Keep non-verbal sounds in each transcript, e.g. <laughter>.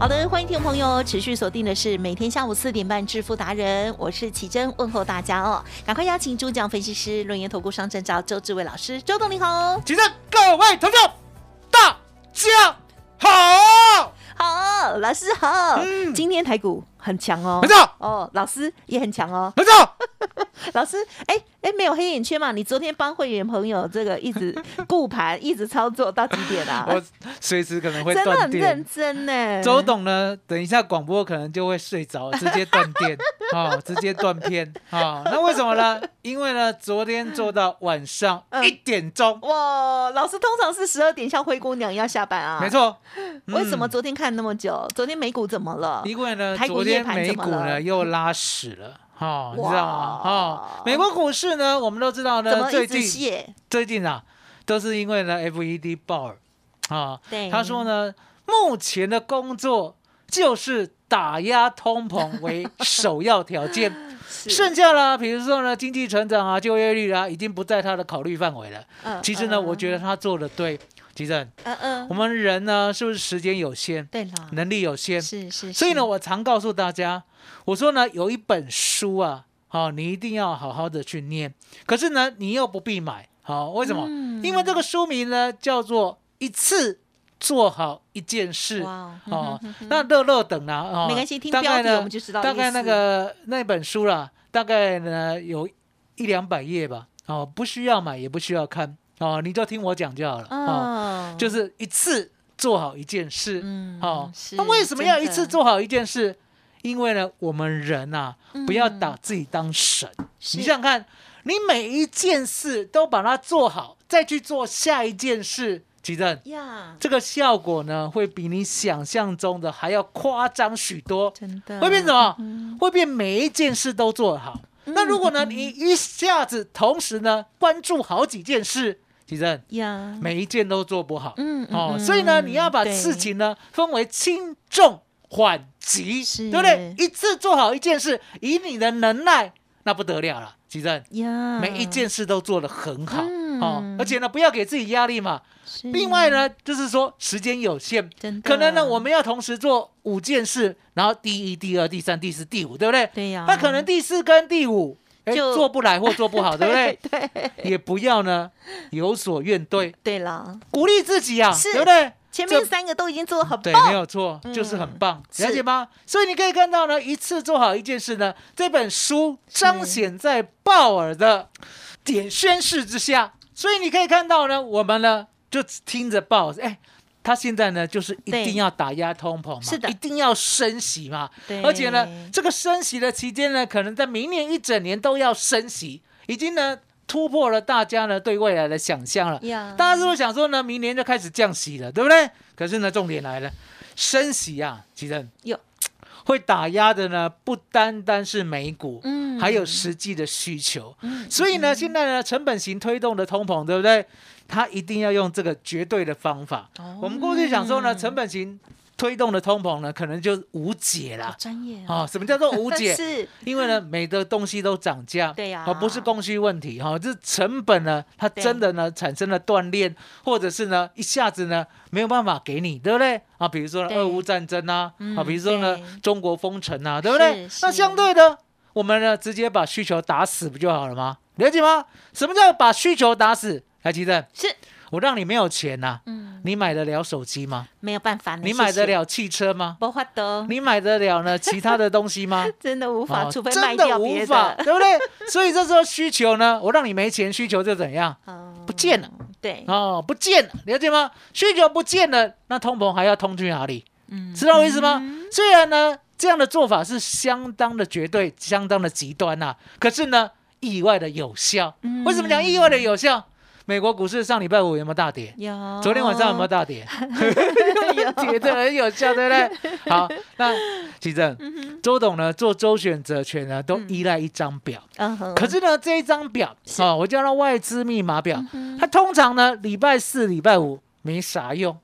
好的，欢迎听众朋友持续锁定的是每天下午四点半致富达人，我是奇珍，问候大家哦。赶快邀请主讲分析师、论研投顾商证照周志伟老师，周董你好奇珍各位投票，大家好，好，老师好。嗯今天台股很强哦，没错，哦，老师也很强哦。没错，<laughs> 老师，哎哎，没有黑眼圈嘛？你昨天帮会员朋友这个一直 <laughs> 顾盘，一直操作到几点啊？<laughs> 我随时可能会真的断很认电。真呢。周董呢，等一下广播可能就会睡着，直接断电啊、直接断片啊、那为什么呢？因为呢，昨天做到晚上嗯一点钟，哇，老师通常是十二点像灰姑娘一样下班啊？没。错。为什么嗯昨天看那么久？昨天美股怎么了？因为呢，台股昨天美股呢又拉屎了。哈、你知道吗？哈、美国股市呢，我们都知道呢，最近？最近啊，都是因为呢，FED 鲍尔啊，对他说呢，目前的工作就是打压通膨 <laughs> 为首要条件，剩下啦，比如说呢，经济成长啊、就业率啊，已经不在他的考虑范围了。嗯其实呢，我觉得他做的对，其实嗯嗯。我，们人呢，是不是时间有限，对了，能力有限？是是，所以呢，我常告诉大家，我说呢，有一本书啊，好、你一定要好好的去念。可是呢，你又不必买，好、为什么？嗯。因为这个书名呢叫做《一次做好一件事》哇哦。那乐乐等啦，哦，没关系听标题我们就知道大概那个那本书啦，大概呢有一两百页吧，哦，不需要买也不需要看，哦，你就听我讲就好了，哦，嗯，就是一次做好一件事，嗯哦，那为什么要一次做好一件事？因为呢，我们人呐、不要把自己当神。嗯你想想看，你每一件事都把它做好，再去做下一件事，吉正，呀，这个效果呢，会比你想象中的还要夸张许多。真的会变什么？嗯会变每一件事都做好。那如果呢，你一下子同时呢关注好几件事，吉正，呀，每一件都做不好。嗯哦，嗯所以呢，嗯你要把事情呢分为轻重缓急，是对不对？一次做好一件事，以你的能耐，那不得了了，其正，呀，每一件事都做得很好、嗯哦，而且呢，不要给自己压力嘛。另外呢，就是说时间有限，可能呢我们要同时做五件事，然后第一、第二、第三、第四、第五，对不对？对呀那可能第四跟第五。哎，就做不来或做不好，<laughs> 对不对？对也不要呢有所怨怼，对了，鼓励自己啊，是对不对？前面三个都已经做得很对，棒，没有错，就是很棒，了解吗？所以你可以看到呢，一次做好一件事呢，这本书彰显在鲍尔的点宣誓之下，所以你可以看到呢，我们呢就听着鲍尔，哎。他现在呢，就是一定要打压通膨嘛，是的。一定要升息嘛，对。而且呢，这个升息的期间呢，可能在明年一整年都要升息，已经呢突破了大家呢对未来的想象了。呀，大家是不是想说呢，明年就开始降息了，对不对？可是呢，重点来了，升息啊，其实有会打压的呢，不单单是美股，嗯还有实际的需求。嗯所以呢，现在呢，成本型推动的通膨，对不对？它一定要用这个绝对的方法。哦我们过去讲说呢，成本型推动的通膨呢，可能就无解好啦。专业啊、什么叫做无解？是 <laughs> 因为呢，每个东西都涨价，对呀哦，不是供需问题哈、这成本呢，它真的呢产生了断裂，或者是呢一下子呢没有办法给你，对不对？啊，比如说呢俄乌战争啊，嗯啊，比如说呢中国封城啊，对不对？那相对的，我们呢直接把需求打死不就好了吗？了解吗？什么叫把需求打死？来，奇正，是我让你没有钱呐、嗯，你买得了手机吗？没有办法，你买得？了汽车吗？不法的，你买得了呢其他的东西吗？<laughs> 真的无法，哦除非卖真的掉别无法，对不对？所以这时候需求呢，我让你没钱，需求就怎样？嗯不见了。对，哦，不见了，了解吗？需求不见了，那通膨还要通去哪里？嗯知道我意思吗？虽然呢，这样的做法是相当的绝对、相当的极端呐、可是呢，意外的有效。嗯为什么讲意外的有效？美国股市上礼拜五有没有大跌？有，昨天晚上有没有大跌？<laughs> 有跌的很有效，对不对？<laughs> 好，那其正，嗯周董呢做周选择权呢，都依赖一张表。可是呢，这一张表哦，我叫它外资密码表，嗯它通常呢礼拜四、礼拜五没啥用。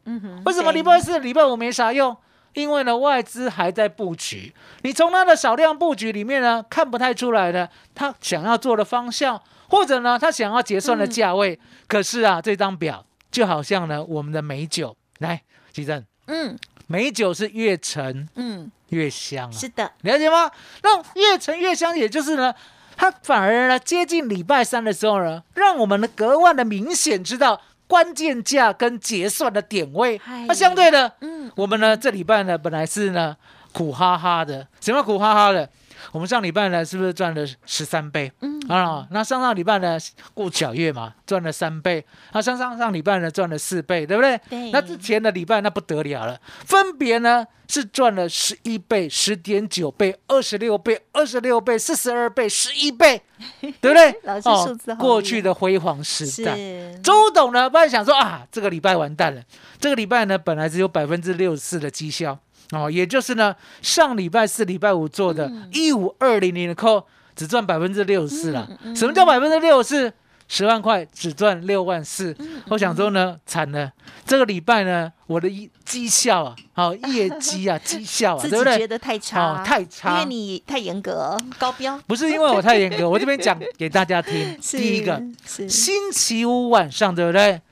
为什么对礼拜四、礼拜五没啥用？因为呢，外资还在布局。你从它的少量布局里面呢，看不太出来的，它想要做的方向，或者呢，他想要结算的价位。可是啊，这张表就好像呢，我们的美酒，来，吉正，嗯。美酒是越陈嗯，越香啊，是的，了解吗？那越陈越香，也就是呢，它反而呢接近礼拜三的时候呢，让我们呢格外的明显知道关键价跟结算的点位。嗨。那相对的，嗯。我们呢这礼拜呢本来是呢苦哈哈的，什么苦哈哈的？我们上礼拜呢是不是赚了十三倍？嗯啊，那上上礼拜呢过小月嘛，赚了三倍。那上上上礼拜呢赚了四倍，对不对？对那之前的礼拜那不得了了，分别呢是赚了十一倍、十点九倍、二十六倍、二十六倍、四十二倍、十一倍，<laughs> 对不对？哦老师数字好过厉害去的辉煌时代。是，周董呢，本来想说啊，这个礼拜完蛋了。这个礼拜呢，本来只有百分之六十四的绩效哦，也就是呢，上礼拜四、礼拜五做的一五二零零的扣，只赚百分之六十四了。什么叫百分之六十四？十万块只赚六万四，我想说呢，惨了。这个礼拜呢，我的一绩效啊，好、<laughs> 业绩啊，绩效啊，自对不对？觉得太差，哦太差因为你太严格，高标。不是因为我太严格，我这边讲给大家听。<laughs> 第一个，星期五晚上，对不对？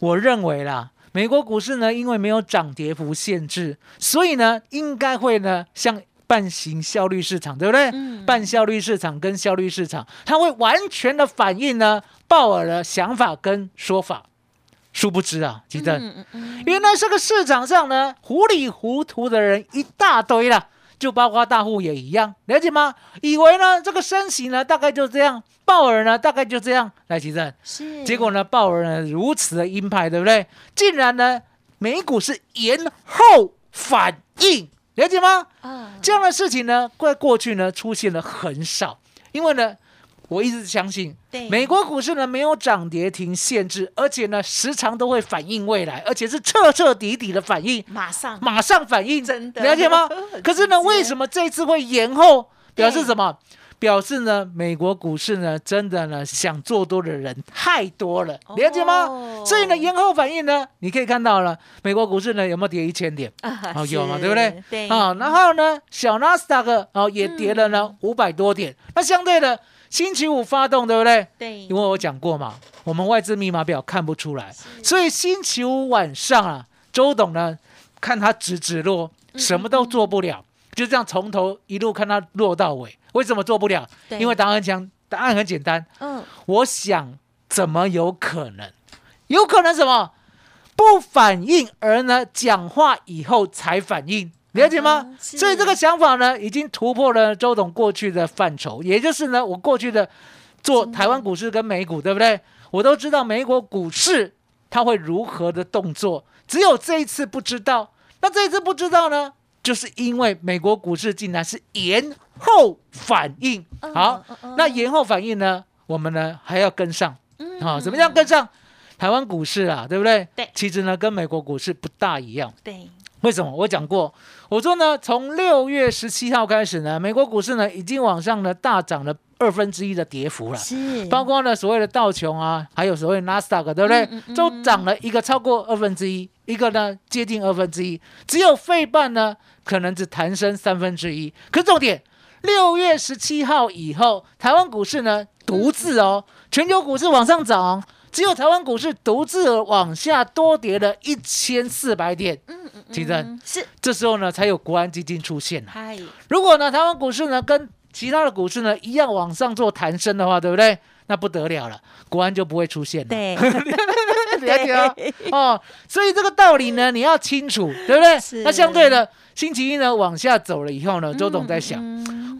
我认为啦，美国股市呢，因为没有涨跌幅限制，所以呢，应该会呢，像半型效率市场，对不对？嗯半效率市场跟效率市场，它会完全的反映呢鲍尔的想法跟说法。殊不知啊，吉正，嗯嗯嗯原来这个市场上呢，糊里糊涂的人一大堆了，就包括大户也一样，了解吗？以为呢这个升息呢大概就这样，鲍尔呢大概就这样，来吉正，是，结果呢鲍尔呢如此的鹰派，对不对？竟然呢美股是延后反应，了解吗？啊，这样的事情呢，在过去呢出现了很少，因为呢，我一直相信对美国股市呢没有涨跌停限制，而且呢时常都会反映未来，而且是彻彻底底的反应，马上马上反应，真的了解吗？<laughs> 可是呢，为什么这次会延后？表示什么？表示呢，美国股市呢，真的呢，想做多的人太多了，了解吗？哦所以呢，延后反应呢，你可以看到了，美国股市呢有没有跌一千点？啊哦，有嘛，是对不对？对啊，然后呢，小纳斯达克哦也跌了呢五百多点。那相对的，星期五发动，对不对？对，因为我讲过嘛，我们外资密码表看不出来，所以星期五晚上啊，周董呢看他直直落，什么都做不了，就这样从头一路看他落到尾。为什么做不了？因为答案讲答案很简单，嗯我想怎么有可能？有可能什么？不反应，而呢讲话以后才反应，了解吗？嗯所以这个想法呢，已经突破了周董过去的范畴，也就是呢，我过去的做台湾股市跟美股，对不对？我都知道美国股市它会如何的动作，只有这一次不知道。那这一次不知道呢，就是因为美国股市竟然是延后反应。嗯好那延后反应呢，我们呢还要跟上。嗯啊，怎么样跟上？台湾股市啊，对不对？对其实呢，跟美国股市不大一样。对，为什么？我讲过，我说呢，从六月十七号开始呢，美国股市呢已经往上呢大涨了二分之一的跌幅了。是包括呢所谓的道琼啊，还有所谓的纳斯达克，对不对？嗯嗯嗯都涨了一个超过二分之一，一个呢接近二分之一，只有费半呢可能只弹升三分之一。可是重点，六月十七号以后，台湾股市呢独自哦，全球股市往上涨，只有台湾股市独自往下多跌了一千四百点。其正嗯是这时候呢，才有国安基金出现了。如果呢，台湾股市呢跟其他的股市呢一样往上做弹升的话，对不对？那不得了了，国安就不会出现了。对，了解啊哦，所以这个道理呢，你要清楚，对不对？那相对的，星期一呢往下走了以后呢，周董在想，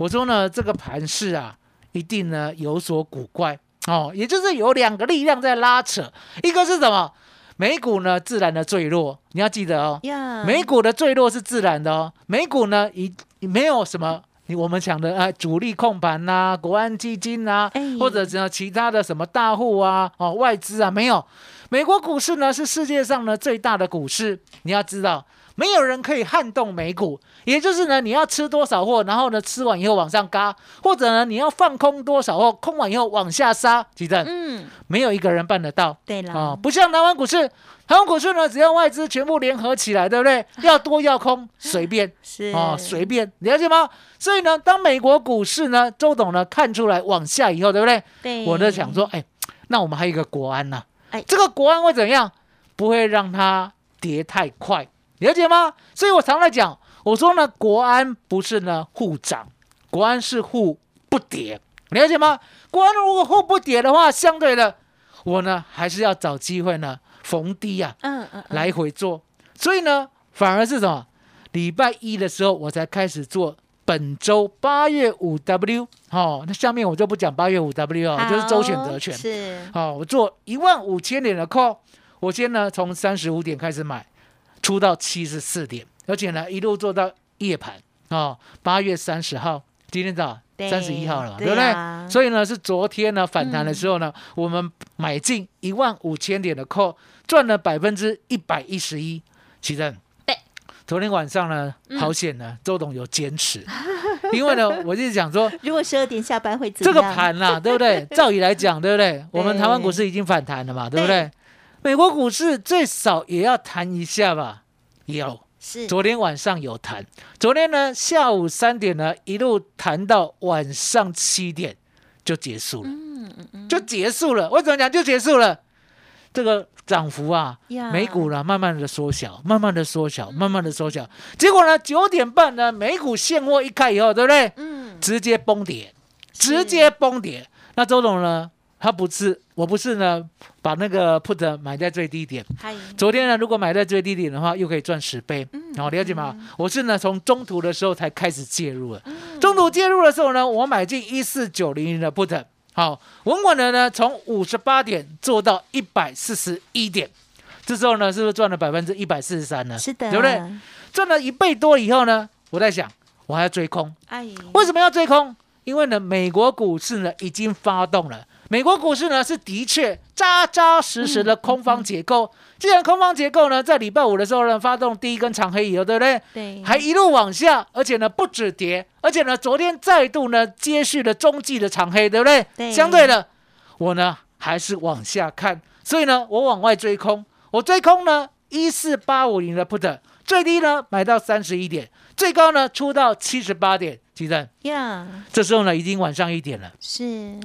我说呢，这个盘势啊，一定呢有所古怪哦，也就是有两个力量在拉扯，一个是什么？美股呢自然的坠落，你要记得哦，呀，美股的坠落是自然的哦，美股呢一没有什么。你我们讲的啊，主力控盘呐、国安基金呐、哎或者呢其他的什么大户啊、哦外资啊，没有。美国股市呢是世界上呢最大的股市，你要知道，没有人可以撼动美股。也就是呢，你要吃多少货，然后呢吃完以后往上嘎，或者呢你要放空多少货，空完以后往下杀，记得嗯，没有一个人办得到。对了，哦，不像台湾股市，台湾股市呢，只要外资全部联合起来，对不对？<laughs> 要多要空随便 <laughs> 是哦，随便，了解吗？所以呢，当美国股市呢，周董呢看出来往下以后，对不对？对，我就想说，哎，那我们还有一个国安呢、哎这个国安会怎样？不会让它跌太快，了解吗？所以我常来讲，我说呢，国安不是呢护涨，国安是护不跌，了解吗？国安如果护不跌的话，相对的，我呢还是要找机会呢逢低啊嗯嗯，嗯来回做，所以呢，反而是什么？礼拜一的时候我才开始做本周八月五 W，哦，那下面我就不讲八月五 W 哦，就是周选择权。是好、我做一万五千点的 call，我先呢从三十五点开始买，出到七十四点，而且呢一路做到夜盘哦，八月三十号，今天早对三十一号了嘛，对对不对？啊所以呢是昨天呢反弹的时候呢，我们买进一万五千点的 call，赚了百分之一百一十一，奇正。对，昨天晚上呢，嗯好险呢，周董有坚持，因为呢，<laughs> 我一直讲说，如果十二点下班会怎这个盘啦、<laughs> 对不对？照理来讲，对不对？我们台湾股市已经反弹了嘛，对不对？美国股市最少也要弹一下吧？有，是昨天晚上有弹，昨天呢下午三点呢一路弹到晚上七点就结束了，嗯嗯嗯就结束了。我怎么讲就结束了？这个涨幅啊，美股呢慢慢的缩小，慢慢的缩小，慢慢的缩小。结果呢九点半呢美股现货一开以后，对不对？嗯直接崩跌，直接崩跌。那周董呢？他不是，我不是呢，把那个 put 买在最低点。嗨昨天呢，如果买在最低点的话，又可以赚十倍。好、了解吗？我是呢从中途的时候才开始介入了。中途介入的时候呢，我买进一四九零零的 put，好，稳稳的呢从五十八点做到一百四十一点。这时候呢，是不是赚了百分之一百四十三呢？是的，对不对？赚了一倍多以后呢，我在想，我还要追空。哎，为什么要追空？因为呢，美国股市呢已经发动了。美国股市呢是的确扎扎实实的空方结构。既然空方结构呢，在礼拜五的时候呢发动第一根长黑以后，对不对？对，还一路往下，而且呢不止跌，而且呢昨天再度呢接续了中继的长黑，对不对？对相对的，我呢还是往下看，所以呢我往外追空，我追空呢一四八五零的 put，最低呢买到三十一点，最高呢出到七十八点，鸡蛋。呀，这时候呢已经晚上一点了，是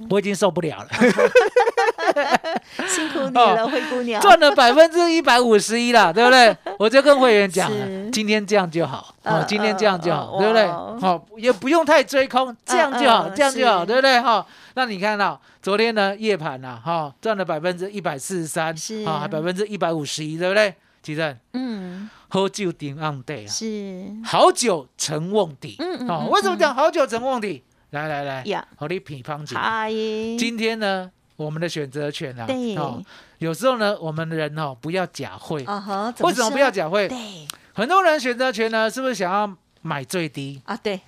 我已经受不了了，<laughs> 辛苦你了，灰姑娘，哦赚了百分之一百五十一了，<laughs> 对不对？我就跟会员讲了，今天这样就好，哦嗯，今天这样就好，嗯对不对？哇好，也不用太追空，这样就好，嗯这样就好，是对不对？哈，那你看到昨天呢夜盘呐，哈，赚了百分之一百四十三，是啊，百分之一百五十一，对不对？其实嗯，喝酒顶暗对啊，是。好酒成瓮底，哦，嗯嗯哦为什么讲好酒成瓮底？来来来，呀，好，的品方子。嗨，今天呢，我们的选择权啊，对。哦，有时候呢，我们的人哦，不要假会。为什么不要讲？假会？对。很多人选择权呢，是不是想要买最低，啊，对，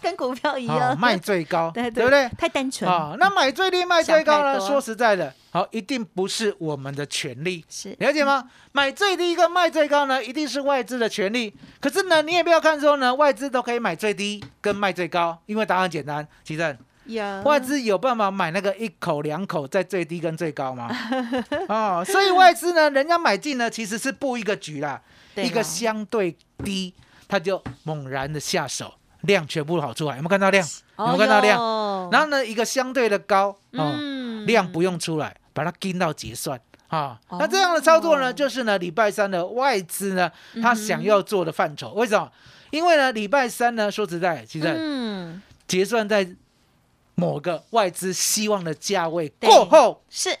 <laughs> 跟股票一哦样，，卖最高，<laughs> 对对不对？太单纯啊，那买最低卖最高呢？说实在的，好，一定不是我们的权利。是了解吗？买最低跟卖最高呢，一定是外资的权利。可是呢，你也不要看说呢，外资都可以买最低跟卖最高，因为答案简单，其实呀，外资有办法买那个一口两口在最低跟最高吗？<laughs> 哦，所以外资呢，人家买进呢其实是布一个局啦，一个相对低，他就猛然的下手，量全部跑出来，有没有看到量？有没有看到量？量然后呢，一个相对的高哦，嗯量不用出来，把它跟到结算。啊、哦那这样的操作呢，就是呢，礼拜三的外资呢，他想要做的范畴。为什么？因为呢，礼拜三呢，说实在，其实嗯，结算在某个外资希望的价位对过后，是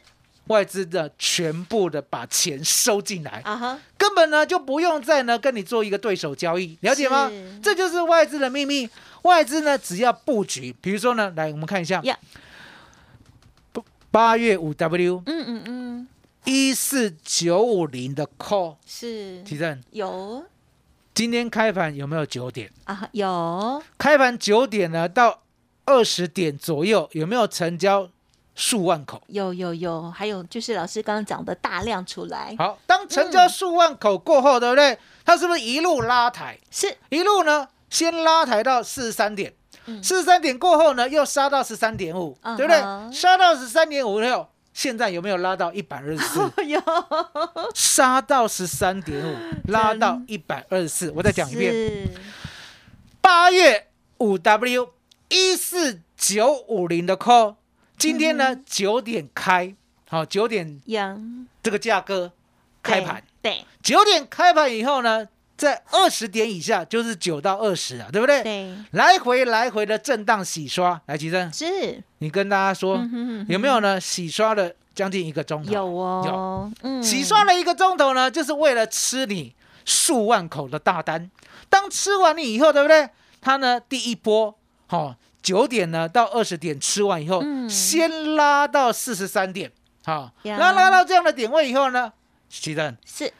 外资的全部的把钱收进来，啊哈，根本呢就不用再呢跟你做一个对手交易，了解吗？是？这就是外资的秘密。外资呢只要布局，比如说呢，来我们看一下。呀，八月五 W 嗯嗯嗯，一四九五零的 call 是。提振，有。今天开盘有没有九点？啊有。开盘九点呢到二十点左右有没有成交数万口？有有有，还有就是老师刚刚讲的大量出来，好，当成交数万口过后，对不对？它是不是一路拉抬？是一路呢，先拉抬到四十三点，嗯四十三点过后呢，又杀到十三点五，对不对？杀到十三点五六，现在有没有拉到一百二十四？<laughs> 有杀到十三点五，拉到一百二十四。我再讲一遍，八月五 W 一四九五零的 call，今天呢嗯九点开，好九点阳。这个价格开盘，对九点开盘以后呢，在二十点以下就是九到二十啊，对不对？对。来回来回的震荡洗刷，来吉正，是。你跟大家说、有没有呢？洗刷了将近一个钟头，有哦，嗯。洗刷了一个钟头呢，就是为了吃你数万口的大单。当吃完你以后，对不对？它呢第一波，好、九点呢到二十点吃完以后，嗯先拉到四十三点，好、呀那拉到这样的点位以后呢，吉正，是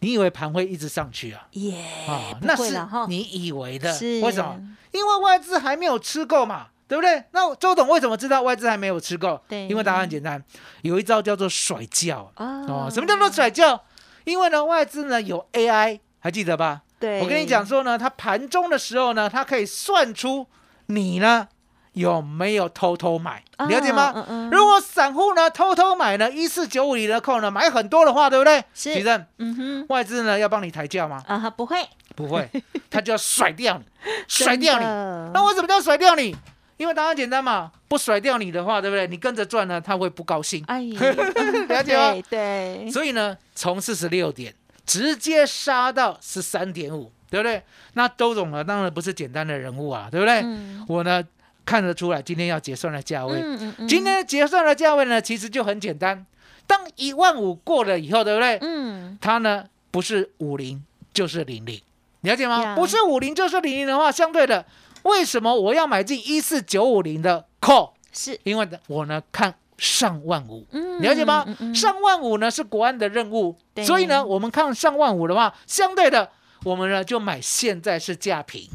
你以为盘会一直上去啊？耶啊，不那是你以为的，是为什么？因为外资还没有吃够嘛，对不对？那周董为什么知道外资还没有吃够？对因为答案很简单，有一招叫做甩轿哦哦。什么叫做甩轿？因为呢，外资呢有 AI，还记得吧？对，我跟你讲说呢，它盘中的时候呢，它可以算出你呢有没有偷偷买，啊了解吗？嗯嗯如果散户呢偷偷买呢，一四九五零的空呢买很多的话，对不对？是其正，嗯哼外资呢要帮你抬价吗？啊哈不会不会，<laughs> 他就要甩掉你，甩掉你。那为什么叫甩掉你？因为答案简单嘛，不甩掉你的话，对不对？你跟着赚呢，他会不高兴。哎呀 <laughs> 了解吗对对所以呢，从四十六点直接杀到十三点五，对不对？那周总呢，当然不是简单的人物啊，对不对？嗯我呢看得出来，今天要结算的价位，嗯嗯嗯今天结算的价位呢，其实就很简单。当一万五过了以后，对不对？嗯它呢不是五零就是零零，了解吗？呀不是五零就是零零的话，相对的，为什么我要买进一四九五零的 call？是因为呢，我呢看上万五，嗯了解吗？嗯嗯上万五呢是国安的任务，所以呢，我们看上万五的话，相对的，我们呢就买现在是价平，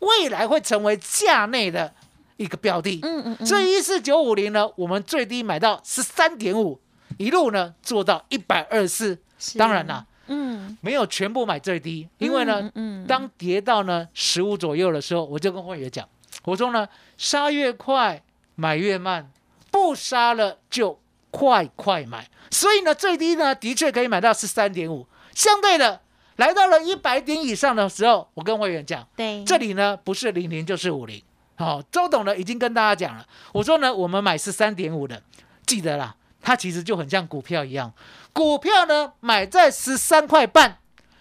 未来会成为价内的一个标的。嗯嗯嗯所以一四九五零呢，我们最低买到十三点五，一路呢做到一百二十四。当然啦，嗯没有全部买最低，因为呢，嗯嗯当跌到呢十五左右的时候，我就跟会员讲，我说呢，杀越快买越慢，不杀了就快快买。所以呢，最低呢的确可以买到十三点五，相对的来到了一百点以上的时候，我跟会员讲，对这里呢不是零零就是五零。好、周董呢已经跟大家讲了，我说呢我们买十三点五的，记得啦，它其实就很像股票一样，股票呢买在十三块半，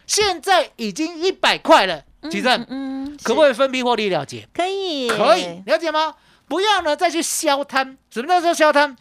现在已经一百块了，其正、嗯可不可以分批获利了结？可以可以，了解吗？不要呢再去消摊，什么叫做消摊？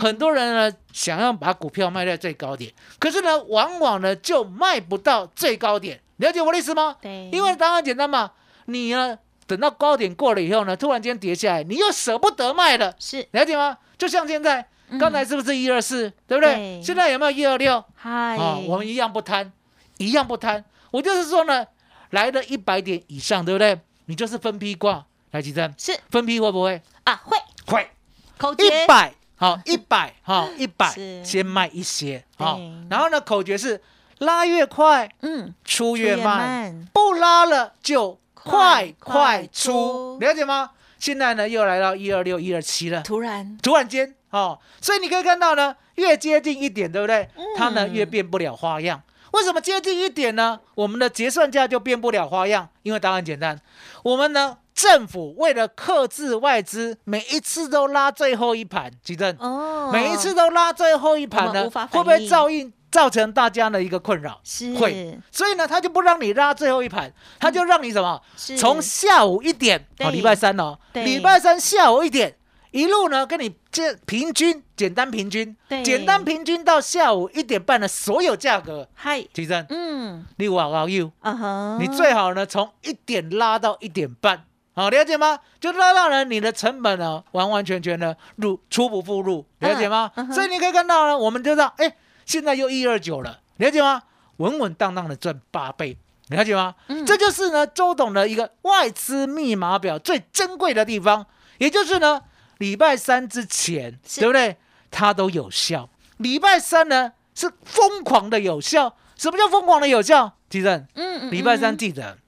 很多人呢想要把股票卖在最高点，可是呢往往呢就卖不到最高点，了解我的意思吗？对因为答案简单嘛，你呢等到高点过了以后呢，突然间跌下来，你又舍不得卖了，是了解吗？就像现在，刚才是不是一二四，对不对？对现在有没有一二六？嗨啊，我们一样不贪，一样不贪。我就是说呢，来了一百点以上，对不对？你就是分批挂，来几针？是分批会不会？啊会。会。口诀。一百，好，一百，好，一百，先卖一些，好。然后呢，口诀是拉越快，嗯。出越慢。慢，不拉了就快快快出。出，了解吗？现在呢，又来到一二六、一二七了。突然。突然间哦，所以你可以看到呢，越接近一点，对不对？嗯。它呢越变不了花样。为什么接近一点呢？我们的结算价就变不了花样，因为答案简单，我们呢政府为了克制外资，每一次都拉最后一盘，举证，哦。每一次都拉最后一盘呢，会不会造应造成大家的一个困扰？是。会，所以呢，他就不让你拉最后一盘，他就让你什么？是。从下午一点，对。哦，礼拜三哦，对。礼拜三下午一点一路呢跟你这平均简单平均对，简单平均到下午一点半的所有价格，嗨，其实嗯，你我熬 you，啊哈，你最好呢从一点拉到一点半，好了解吗？就拉到呢你的成本呢完完全全的入出不敷入，了解吗？嗯嗯哼。所以你可以看到呢，我们就知道，哎，现在又一二九了，了解吗？稳稳当当的赚八倍。了解吗？嗯。这就是呢周董的一个外资密码表最珍贵的地方，也就是呢礼拜三之前，是对不对？它都有效。礼拜三呢是疯狂的有效。什么叫疯狂的有效？地震，嗯嗯，礼拜三嗯，记得，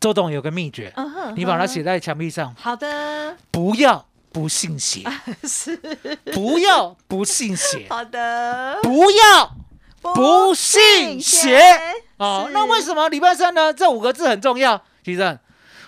周董有个秘诀，你把它写，在墙壁上，好的，不要不信邪，<laughs> 是，不要不信邪，<laughs> 好的，不要不信邪。哦，那为？什么礼拜三呢？这五个字很重要。其实，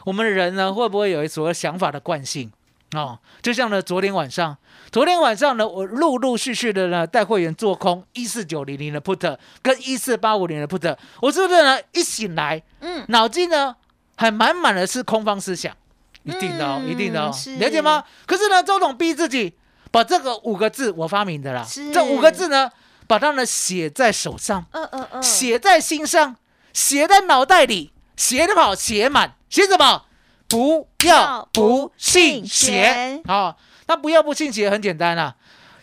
我们的人呢，会不会有所谓想法的惯性？哦，就像呢，昨天晚上，昨天晚上呢，我陆陆续续的呢带会员做空一四九零零的 put 跟一四八五零的 put，我是不是呢一醒来，嗯，脑筋呢还满满的是空方思想？一定的哦，嗯一定的哦，了解吗？可是呢，周董逼自己把这个五个字我发明的啦，这五个字呢，把它呢写在手上。嗯嗯嗯，写在心上，写在脑袋里，写得好，写满，写什么？不要不信邪。啊、那不要不信邪很简单啊。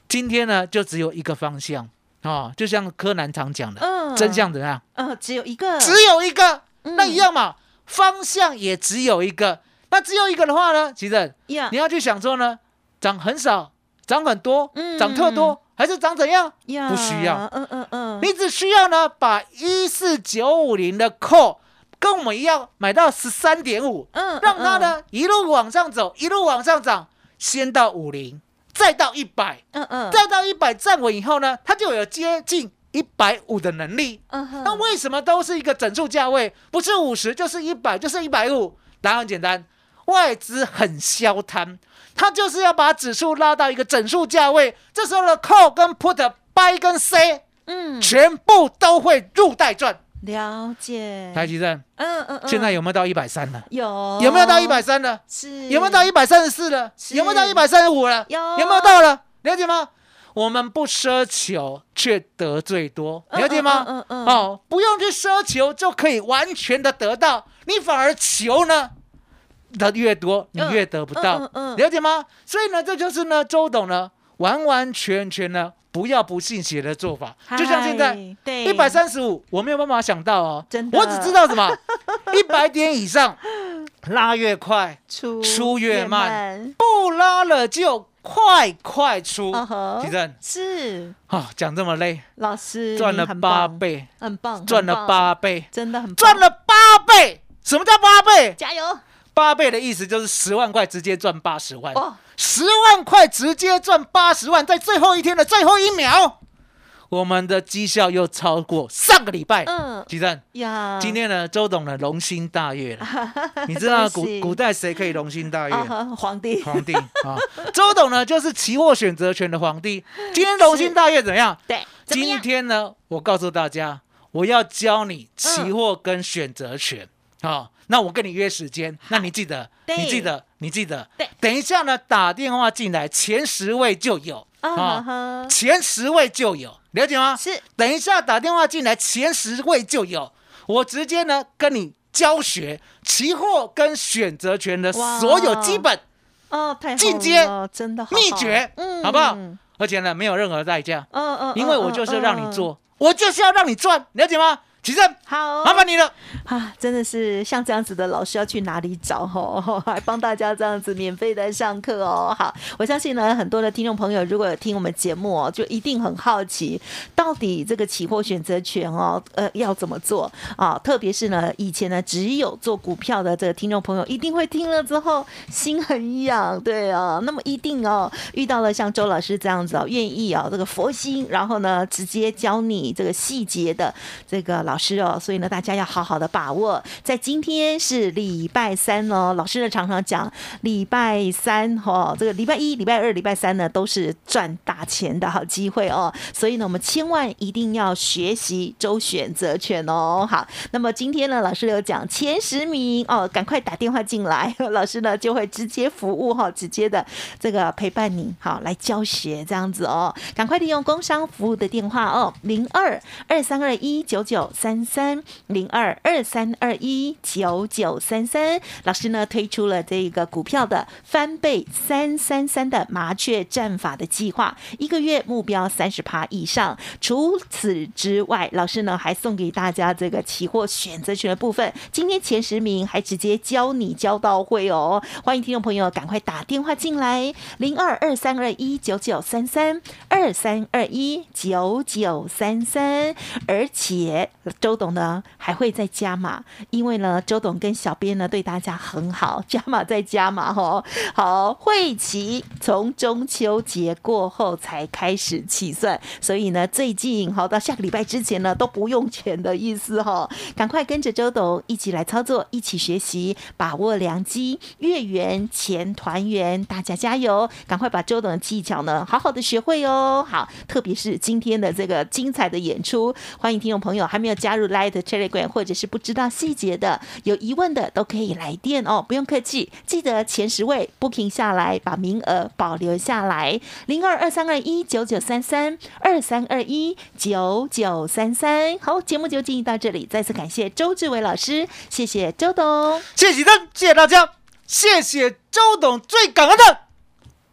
今天呢，就只有一个方向。啊、就像柯南常讲的，嗯。真相怎样？嗯，只有一个，只有一个，嗯。那一样嘛，方向也只有一个。那只有一个的话呢，其实呀。你要去想说呢，涨很少，涨很多，嗯。涨特多，还是涨怎样？呀，不需要。嗯嗯嗯，你只需要呢，把一四九五零的 call 跟我们一样买到十三点五，嗯，让它呢一路往上走，一路往上涨，先到五零，再到一百，嗯，嗯嗯，再到一百站稳以后呢，它就有接近一百五的能力。嗯哼，那为什么都是一个整数价位，不是五十就是一百就是一百五？答案很简单，外资很消贪，它就是要把指数拉到一个整数价位，这时候的 call 跟 put buy 跟 C。嗯，全部都会入袋赚。了解，台积电嗯嗯嗯，现在有没有到一百三了？有有没有到一百？三了？是有没有到一百三十四了？有没有到一百三十五了？有有没有到了？了解吗？我们不奢求，却得最多，嗯了解吗？嗯嗯嗯嗯哦，不用去奢求就可以完全的得到，你反而求呢，得越多，你越得不到，嗯嗯嗯了解吗？所以呢，这就是呢，周董呢，完完全全呢，不要不信邪的做法，就像现在。一百三十五，我没有办法想到哦，真的。我只知道什么，<laughs> 一百点以上，拉越快，出出越慢慢，不拉了就快快出。嗯哼地震是。啊，讲这么累，老师赚了八倍，很棒，赚了，八倍，真的很棒。赚，了八倍。什么叫八倍？加油八倍的意思就是十万块直接赚八十万，哦！十万块直接赚八十万，在最后一天的最后一秒，我们的绩效又超过上个礼拜。嗯吉正。呀，今天呢，周董呢龙心大悦了。<laughs> 你知道古古代谁可以龙心大悦？啊皇帝皇帝啊，周董呢就是期货选择权的皇帝。今天龙心大悦怎么样？对，今？天呢，我告诉大家，我要教你期货跟选择权啊。那我跟你约时间，那你记得，你记得，你记得。对。等一下呢，打电话进来，前十位就有。啊前十位就有，了解吗？是。等一下打电话进来，前十位就有。我直接呢跟你教学期货跟选择权的所有基本哦，太好进阶了真的秘诀，嗯。好不好？嗯？而且呢，没有任何代价，嗯嗯，因为我嗯就是让你，嗯。做，我就是要让你赚，了解吗？齐正，好，麻烦你了。啊，真的是像这样子的老师要去哪里找哦？<laughs> 还帮大家这样子免费的上课哦。好，我相信呢，很多的听众朋友如果有听我们节目哦，就一定很好奇，到底这个期货选择权哦，呃，要怎么做啊？特别是呢，以前呢只有做股票的这个听众朋友，一定会听了之后心很痒，对啊。那么一定哦，遇到了像周老师这样子哦，愿意哦，这个佛心，然后呢直接教你这个细节的这个老老师哦，所以呢，大家要好好的把握。在今天是礼拜三哦，老师呢常常讲礼拜三哦，这个礼拜一、礼拜二、礼拜三呢都是赚大钱的好机会哦，所以呢，我们千万一定要学习周选择权哦。好，那么今天呢，老师有讲前十名哦，赶快打电话进来，老师呢就会直接服务哈，直接的这个陪伴你，好来教学这样子哦，赶快利用工商服务的电话哦，零二二三二一九九三三零二二三二一九九三三，老师呢推出了这个股票的翻倍三三三的麻雀战法的计划，一个月目标三十趴以上。除此之外，老师呢还送给大家这个期货选择权的部分，今天前十名还直接教你教到会哦，欢迎听众朋友赶快打电话进来，零二二三二一九九三三二三二一九九三三，而且周董呢还会再加码，因为呢周董跟小编呢对大家很好，加码再加码哈。好，会期从中秋节过后才开始起算，所以呢最近好到下个礼拜之前呢都不用钱的意思哈，赶快跟着周董一起来操作，一起学习，把握良机，月圆钱团圆，大家加油！赶快把周董的技巧呢好好的学会哦。好，特别是今天的这个精彩的演出，欢迎听众朋友还没有加入 Light Telegram 或者是不知道细节的、有疑问的都可以来电哦，不用客气，记得前十位 booking 下来，把名额保留下来，零二二三二一九九三三二三二一九九三三。好，节目就进行到这里，再次感谢周志伟老师，谢谢周董。谢谢灯，谢谢大家，谢谢周董，最感恩的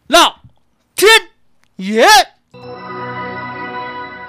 老天爷。